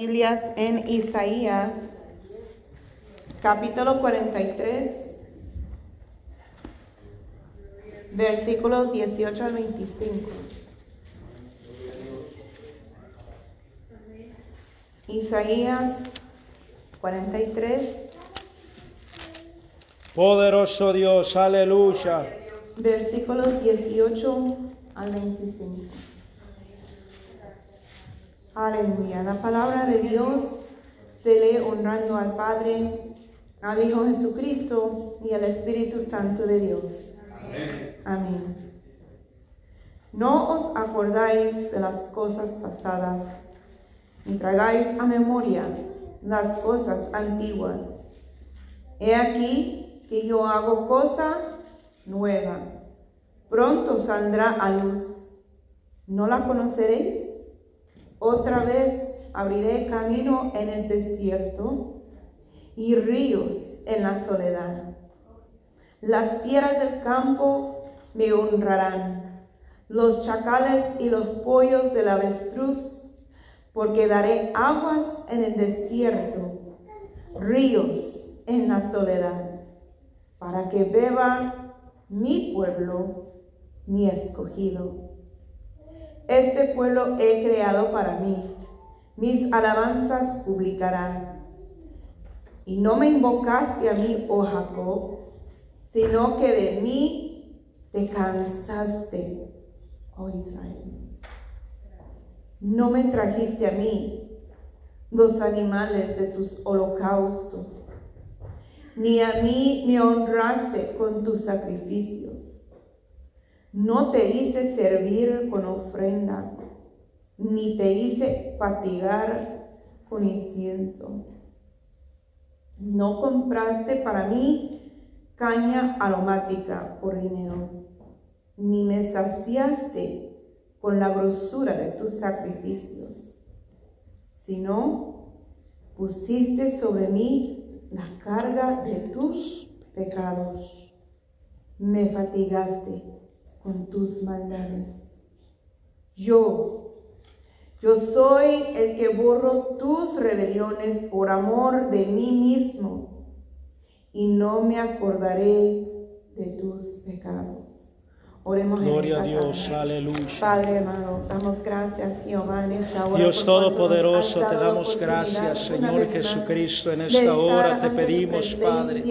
Biblias en Isaías, capítulo 43, versículos 18 al 25. Isaías 43, Poderoso Dios, aleluya. versículos 18 al 25. Aleluya. La palabra de Dios se lee honrando al Padre, al Hijo Jesucristo y al Espíritu Santo de Dios. Amén. No os acordáis de las cosas pasadas, ni traigáis a memoria las cosas antiguas. He aquí que yo hago cosa nueva. Pronto saldrá a luz. ¿No la conoceréis? Otra vez abriré camino en el desierto y ríos en la soledad. Las fieras del campo me honrarán, los chacales y los pollos del avestruz, porque daré aguas en el desierto, ríos en la soledad, para que beba mi pueblo, mi escogido. Este pueblo he creado para mí, mis alabanzas publicarán. Y no me invocaste a mí, oh Jacob, sino que de mí te cansaste, oh Israel. No me trajiste a mí los animales de tus holocaustos, ni a mí me honraste con tus sacrificios. No te hice servir con ofrenda, ni te hice fatigar con incienso. No compraste para mí caña aromática por dinero, ni me saciaste con la grosura de tus sacrificios, sino pusiste sobre mí la carga de tus pecados. Me fatigaste con tus maldades. Yo, yo soy el que borro tus rebeliones por amor de mí mismo y no me acordaré de tus pecados. Oremos en Gloria a esta Dios, tarde. aleluya. Padre amado, damos gracias, Jehová, en esta hora. Dios Todopoderoso, te damos gracias, Señor Jesucristo, en esta hora te pedimos, Padre,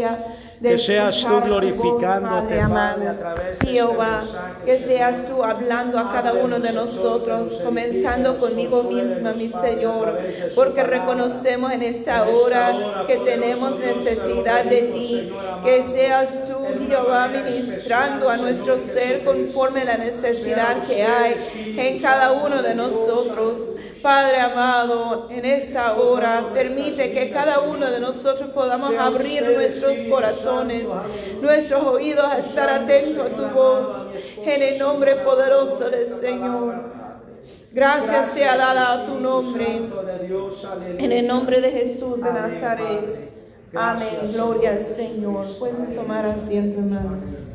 que seas tú glorificándote, Padre a través de Jehová, este mensaje, que seas tú hablando a cada uno de nosotros, comenzando conmigo misma, mi Señor, porque reconocemos en esta hora que tenemos necesidad de ti, que seas tú, Jehová, ministrando a nuestro ser conforme a la necesidad que hay en cada uno de nosotros. Padre amado, en esta hora permite que cada uno de nosotros podamos abrir nuestros corazones, nuestros oídos a estar atentos a tu voz, en el nombre poderoso del Señor. Gracias sea dada a tu nombre, en el nombre de Jesús de Nazaret. Amén, gloria al Señor. Pueden tomar asiento, hermanos.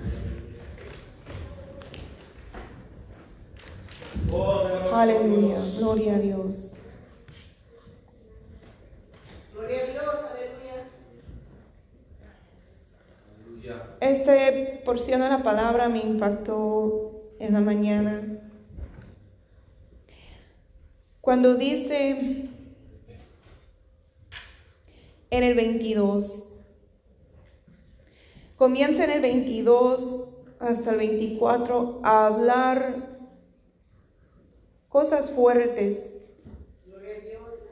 Aleluya, gloria a Dios. Gloria a Dios, aleluya. Esta porción de la palabra me impactó en la mañana. Cuando dice en el 22, comienza en el 22 hasta el 24 a hablar cosas fuertes,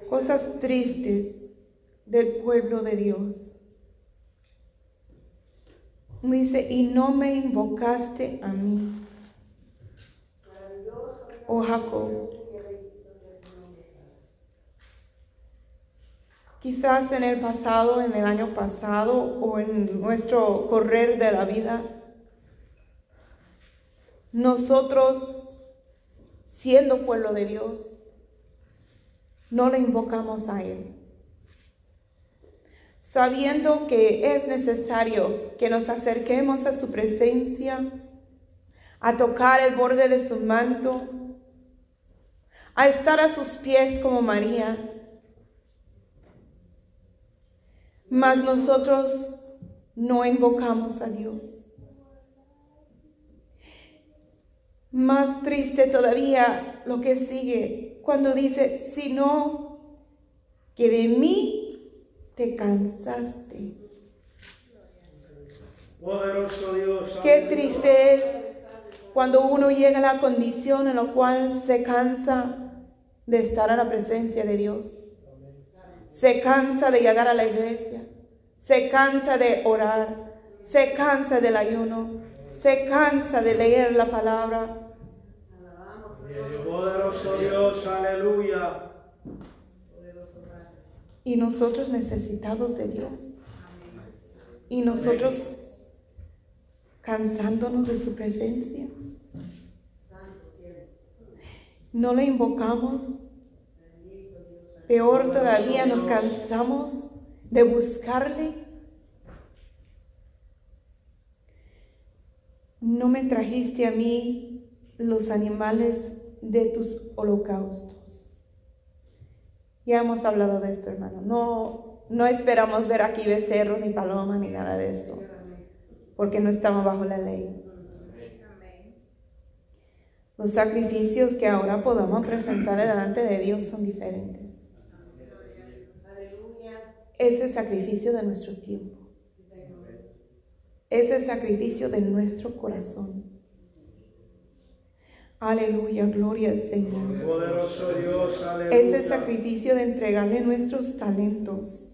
cosas tristes del pueblo de Dios. Dice, y no me invocaste a mí, oh Jacob. Quizás en el pasado, en el año pasado o en nuestro correr de la vida, nosotros siendo pueblo de Dios, no le invocamos a Él. Sabiendo que es necesario que nos acerquemos a su presencia, a tocar el borde de su manto, a estar a sus pies como María. Mas nosotros no invocamos a Dios. Más triste todavía lo que sigue cuando dice, sino que de mí te cansaste. Poderoso Dios. Qué triste es cuando uno llega a la condición en la cual se cansa de estar en la presencia de Dios. Se cansa de llegar a la iglesia. Se cansa de orar. Se cansa del ayuno. Se cansa de leer la palabra. Poderoso Dios, aleluya. Y nosotros necesitados de Dios. Y nosotros cansándonos de su presencia. No le invocamos. Peor todavía nos cansamos de buscarle. No me trajiste a mí los animales de tus holocaustos. Ya hemos hablado de esto, hermano. No, no esperamos ver aquí becerros, ni palomas, ni nada de eso, porque no estamos bajo la ley. Los sacrificios que ahora podamos presentar delante de Dios son diferentes. Es el sacrificio de nuestro tiempo. Es el sacrificio de nuestro corazón. Aleluya, gloria al Señor. Poderoso Dios, aleluya. Es el sacrificio de entregarle nuestros talentos.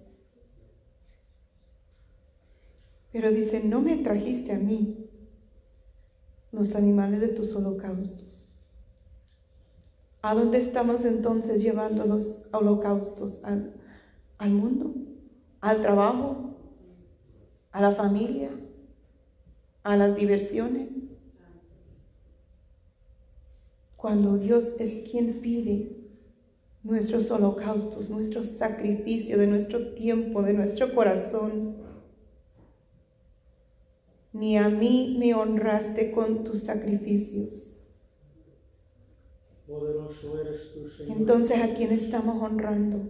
Pero dice, no me trajiste a mí los animales de tus holocaustos. ¿A dónde estamos entonces llevando los holocaustos? ¿Al, al mundo? ¿Al trabajo? ¿A la familia? ¿A las diversiones? Cuando Dios es quien pide nuestros holocaustos, nuestro sacrificio de nuestro tiempo, de nuestro corazón. Ni a mí me honraste con tus sacrificios. Poderoso eres tú, Señor. Entonces, ¿a quién estamos honrando?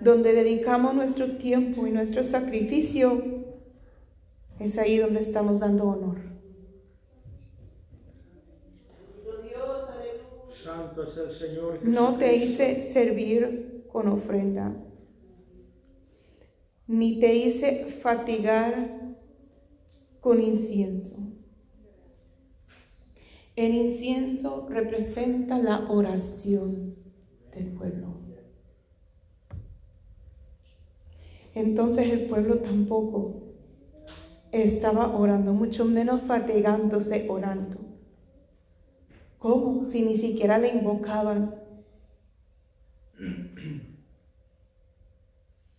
Donde dedicamos nuestro tiempo y nuestro sacrificio, es ahí donde estamos dando honor. Santo es el Señor. No te hice servir con ofrenda, ni te hice fatigar con incienso. El incienso representa la oración del pueblo. Entonces el pueblo tampoco estaba orando, mucho menos fatigándose orando. ¿Cómo? Si ni siquiera le invocaban.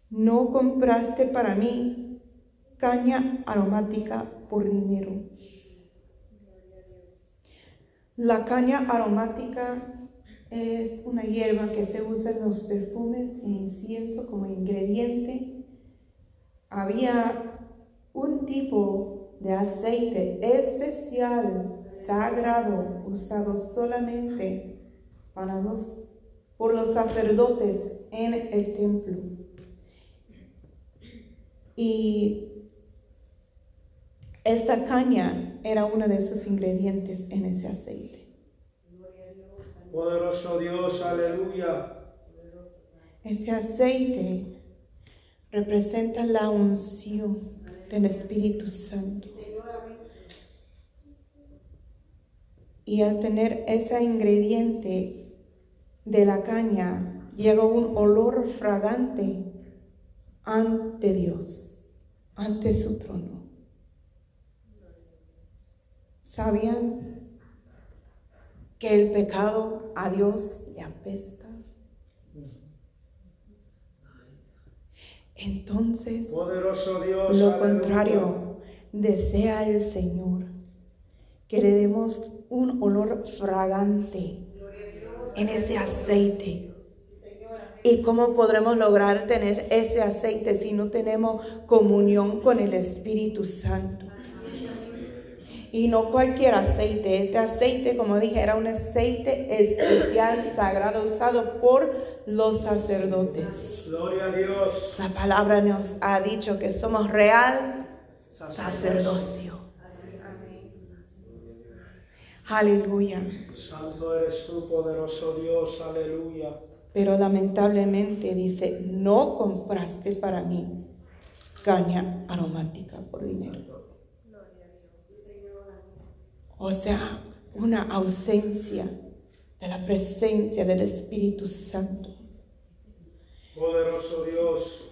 No compraste para mí caña aromática por dinero. La caña aromática es una hierba que se usa en los perfumes e incienso como ingrediente. Había un tipo de aceite especial, sagrado, usado solamente para los, por los sacerdotes en el templo. Y esta caña era uno de esos ingredientes en ese aceite. Poderoso Dios, aleluya. Ese aceite representa la unción del Espíritu Santo. Y al tener ese ingrediente de la caña, llega un olor fragante ante Dios, ante su trono. ¿Sabían que el pecado a Dios le apesta? Entonces, Poderoso Dios, lo contrario, desea el Señor que le demos un olor fragante en ese aceite. ¿Y cómo podremos lograr tener ese aceite si no tenemos comunión con el Espíritu Santo? Y no cualquier aceite. Este aceite, como dije, era un aceite especial, sagrado, usado por los sacerdotes. Gloria a Dios. La palabra nos ha dicho que somos real sacerdocio. Aleluya. Santo eres tú, poderoso Dios. Aleluya. Pero lamentablemente dice, no compraste para mí caña aromática por dinero. O sea, una ausencia de la presencia del Espíritu Santo. Poderoso Dios.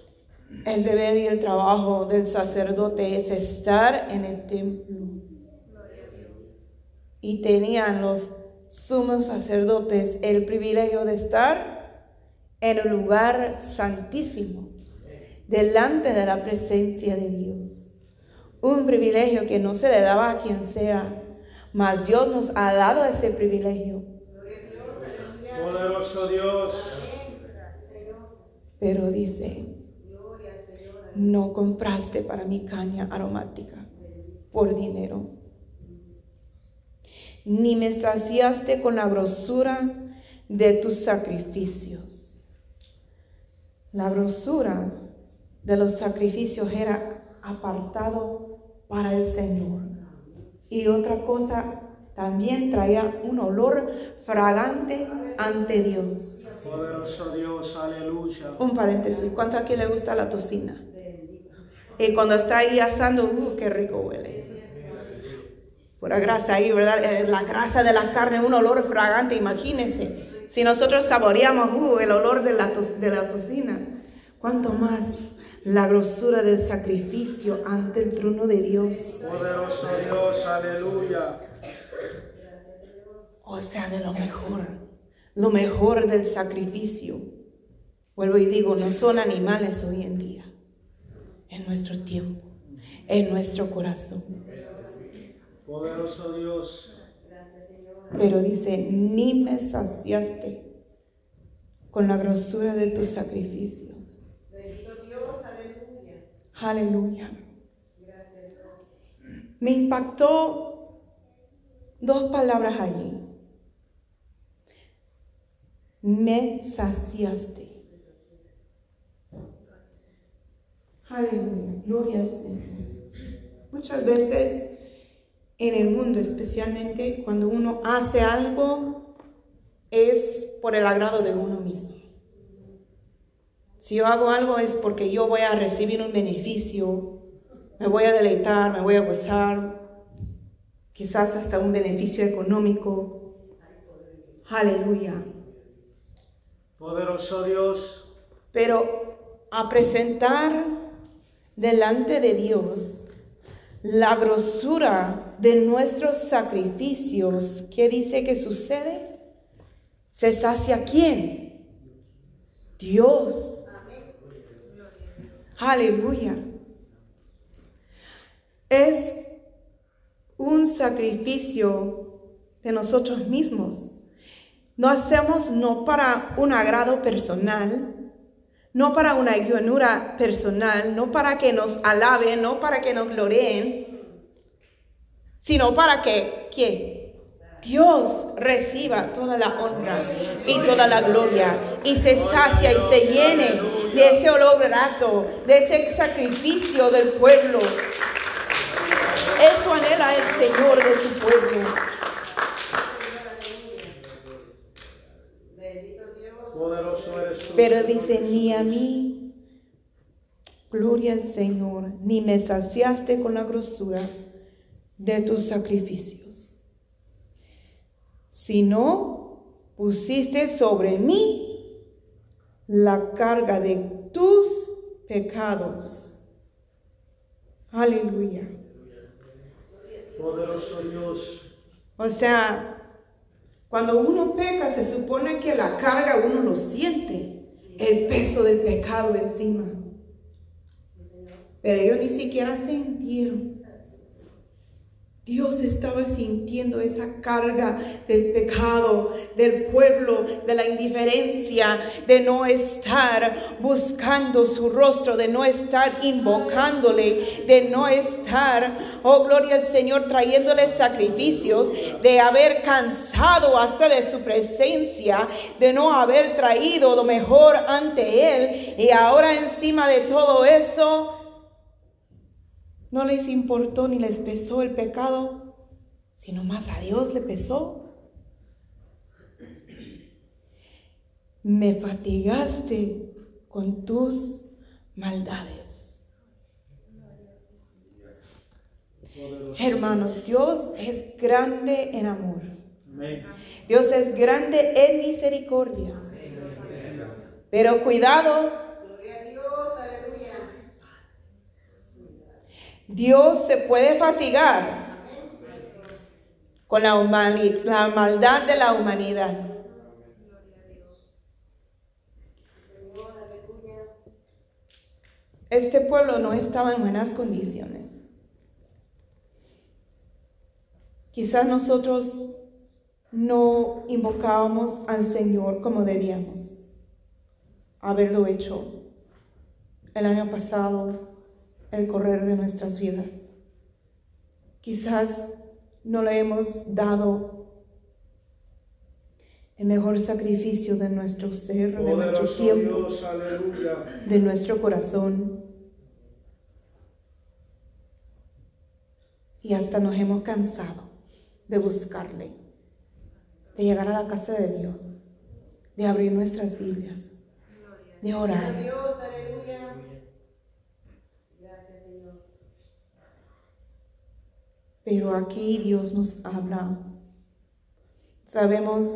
El deber y el trabajo del sacerdote es estar en el templo. Y tenían los sumos sacerdotes el privilegio de estar en el lugar santísimo, delante de la presencia de Dios. Un privilegio que no se le daba a quien sea, mas Dios nos ha dado ese privilegio. Poderoso Dios. Pero dice, no compraste para mi caña aromática por dinero, ni me saciaste con la grosura de tus sacrificios. La grosura de los sacrificios era apartado para el Señor. Y otra cosa, también traía un olor fragante ante Dios. Poderoso Dios. Aleluya. Un paréntesis, ¿cuánto aquí le gusta la tocina? Y cuando está ahí asando, ¡uh, qué rico huele! Pura grasa ahí, ¿verdad? Eh, La grasa de la carne, un olor fragante, imagínense. Si nosotros saboreamos ¡uh, el olor de la, de la tocina, ¿cuánto más la grosura del sacrificio ante el trono de Dios? Poderoso Dios. Aleluya. O sea, de lo mejor, lo mejor del sacrificio. Vuelvo y digo, no son animales hoy en día, en nuestro tiempo, en nuestro corazón. Poderoso Dios. Pero dice, ni me saciaste con la grosura de tu sacrificio. Aleluya. Me impactó dos palabras allí. Me saciaste. Aleluya. Gloria al Señor. Muchas veces en el mundo, especialmente cuando uno hace algo, es por el agrado de uno mismo. Si yo hago algo es porque yo voy a recibir un beneficio, me voy a deleitar, me voy a gozar, quizás hasta un beneficio económico. Aleluya. Poderoso Dios. Pero a presentar delante de Dios la grosura de nuestros sacrificios, ¿qué dice que sucede? ¿Se sacia quién? Dios. Aleluya. Es un sacrificio de nosotros mismos. No hacemos no para un agrado personal, no para una llanura personal, no para que nos alaben, no para que nos gloreen, sino para que, ¿quién? Dios reciba toda la honra y toda la gloria y se sacia y se llene de ese olor grato, de ese sacrificio del pueblo. Eso anhela el Señor de su pueblo. Pero dice, ni a mí, gloria al Señor, ni me saciaste con la grosura de tus sacrificios, sino pusiste sobre mí la carga de tus pecados. Aleluya. Poderoso Dios. O sea, cuando uno peca, se supone que la carga uno lo siente, el peso del pecado encima. Pero ellos ni siquiera sintieron. Dios estaba sintiendo esa carga del pecado, del pueblo, de la indiferencia, de no estar buscando su rostro, de no estar invocándole, de no estar, oh gloria al Señor, trayéndole sacrificios, de haber cansado hasta de su presencia, de no haber traído lo mejor ante Él. Y ahora encima de todo eso, no les importó ni les pesó el pecado, sino más a Dios le pesó. Me fatigaste con tus maldades. Hermanos, Dios es grande en amor. Dios es grande en misericordia. Pero cuidado Dios se puede fatigar con la, maldad de la humanidad. Este pueblo no estaba en buenas condiciones. Quizás nosotros no invocábamos al Señor como debíamos haberlo hecho el año pasado, el correr de nuestras vidas. Quizás no le hemos dado el mejor sacrificio de nuestro ser, de nuestro tiempo, de nuestro corazón. Y hasta nos hemos cansado de buscarle, de llegar a la casa de Dios, de abrir nuestras Biblias, de orar. Pero aquí Dios nos habla. Sabemos,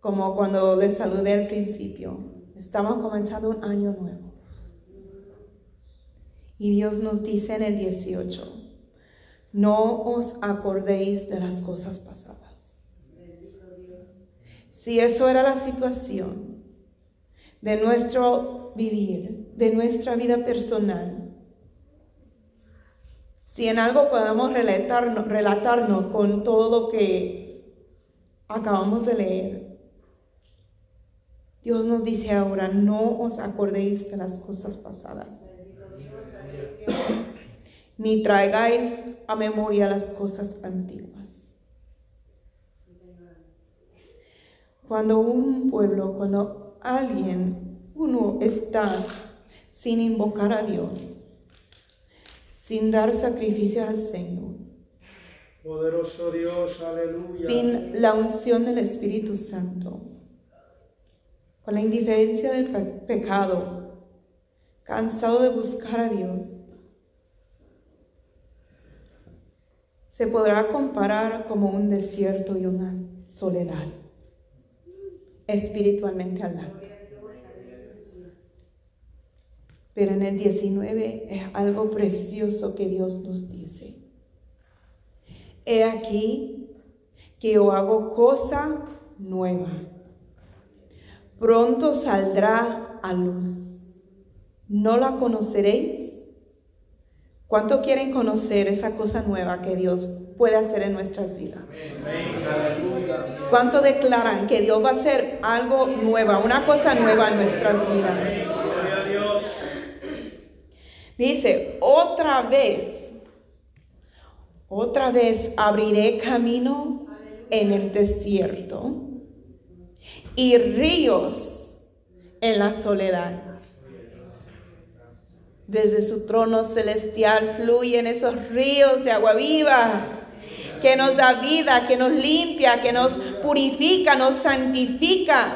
como cuando les saludé al principio, estamos comenzando un año nuevo. Y Dios nos dice en el 18, no os acordéis de las cosas pasadas. Si eso era la situación de nuestro vivir, de nuestra vida personal, si en algo podemos relatarnos, relatarnos con todo lo que acabamos de leer, Dios nos dice ahora, no os acordéis de las cosas pasadas, ni traigáis a memoria las cosas antiguas. Cuando un pueblo, cuando alguien, uno está sin invocar a Dios, sin dar sacrificios al Señor. Poderoso Dios, aleluya. Sin la unción del Espíritu Santo. Con la indiferencia del pecado. Cansado de buscar a Dios. Se podrá comparar como un desierto y una soledad. Espiritualmente hablando. Pero en el 19 es algo precioso que Dios nos dice. He aquí que yo hago cosa nueva. Pronto saldrá a luz. ¿No la conoceréis? ¿Cuánto quieren conocer esa cosa nueva que Dios puede hacer en nuestras vidas? ¿Cuánto declaran que Dios va a hacer algo nuevo, una cosa nueva en nuestras vidas? Dice, otra vez, otra vez abriré camino en el desierto y ríos en la soledad. Desde su trono celestial fluyen esos ríos de agua viva que nos da vida, que nos limpia, que nos purifica, nos santifica,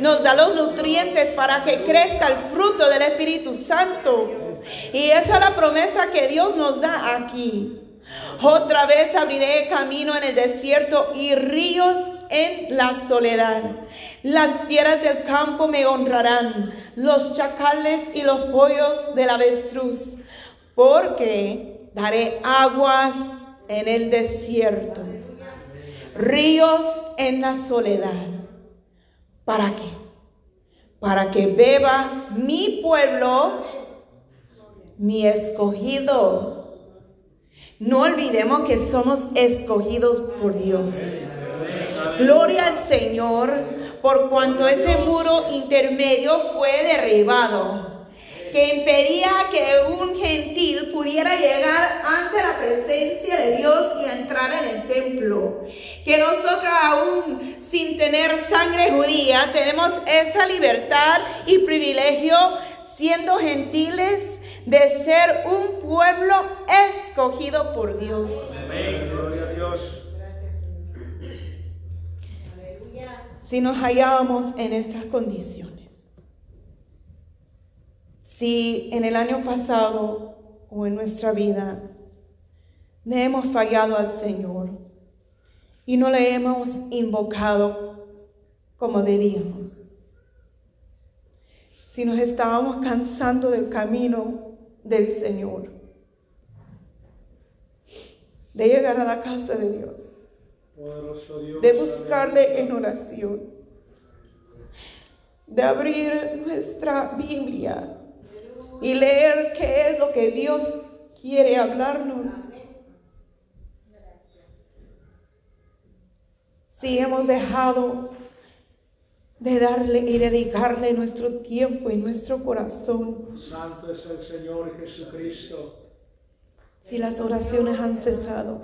nos da los nutrientes para que crezca el fruto del Espíritu Santo. Y esa es la promesa que Dios nos da aquí. Otra vez abriré camino en el desierto y ríos en la soledad. Las fieras del campo me honrarán, los chacales y los pollos del avestruz, porque daré aguas en el desierto, ríos en la soledad. ¿Para qué? Para que beba mi pueblo mi escogido, No olvidemos que somos escogidos por Dios. Gloria al Señor por cuanto ese muro intermedio fue derribado, que impedía que un gentil pudiera llegar ante la presencia de Dios y entrar en el templo. Que nosotros aún sin tener sangre judía tenemos esa libertad y privilegio siendo gentiles de ser un pueblo escogido por Dios. Amén. Gloria a Dios. si nos hallábamos en estas condiciones. Si en el año pasado o en nuestra vida le hemos fallado al Señor y no le hemos invocado como debíamos. Si nos estábamos cansando del camino del Señor, de llegar a la casa de Dios. De buscarle en oración, de abrir nuestra Biblia y leer qué es lo que Dios quiere hablarnos. Si hemos dejado de darle y dedicarle nuestro tiempo y nuestro corazón. Santo es el Señor Jesucristo. Si las oraciones han cesado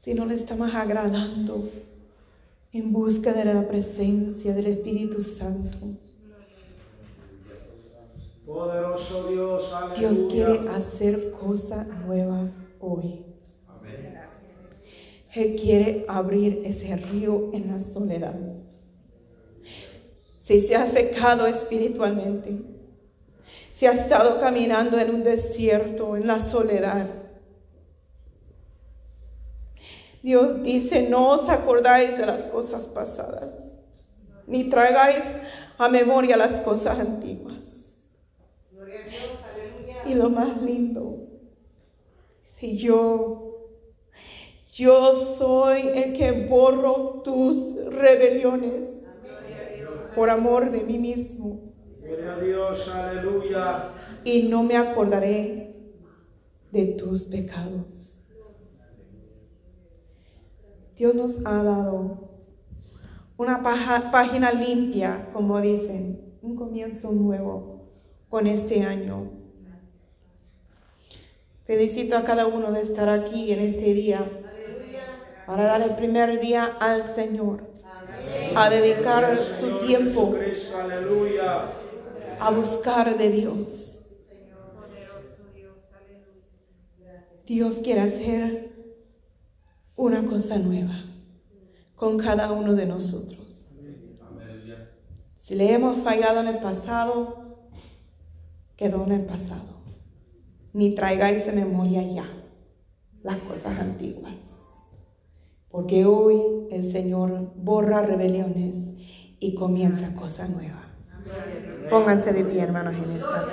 si no le estamos agradando en busca de la presencia del Espíritu Santo. Poderoso Dios, Dios quiere hacer cosa nueva hoy. Él quiere abrir ese río en la soledad. Si se ha secado espiritualmente, si ha estado caminando en un desierto, en la soledad, Dios dice, no os acordáis de las cosas pasadas, ni traigáis a memoria las cosas antiguas. Y lo más lindo, si yo, yo soy el que borro tus rebeliones por amor de mí mismo. Y no me acordaré de tus pecados. Dios nos ha dado una página limpia, como dicen, un comienzo nuevo con este año. Felicito a cada uno de estar aquí en este día para dar el primer día al Señor, a dedicar su tiempo a buscar de Dios. Dios quiere hacer una cosa nueva con cada uno de nosotros. Si le hemos fallado en el pasado, quedó en el pasado. Ni traigáis en memoria ya las cosas antiguas. Porque hoy el Señor borra rebeliones y comienza cosa nueva. Pónganse de pie, hermanos, en esta.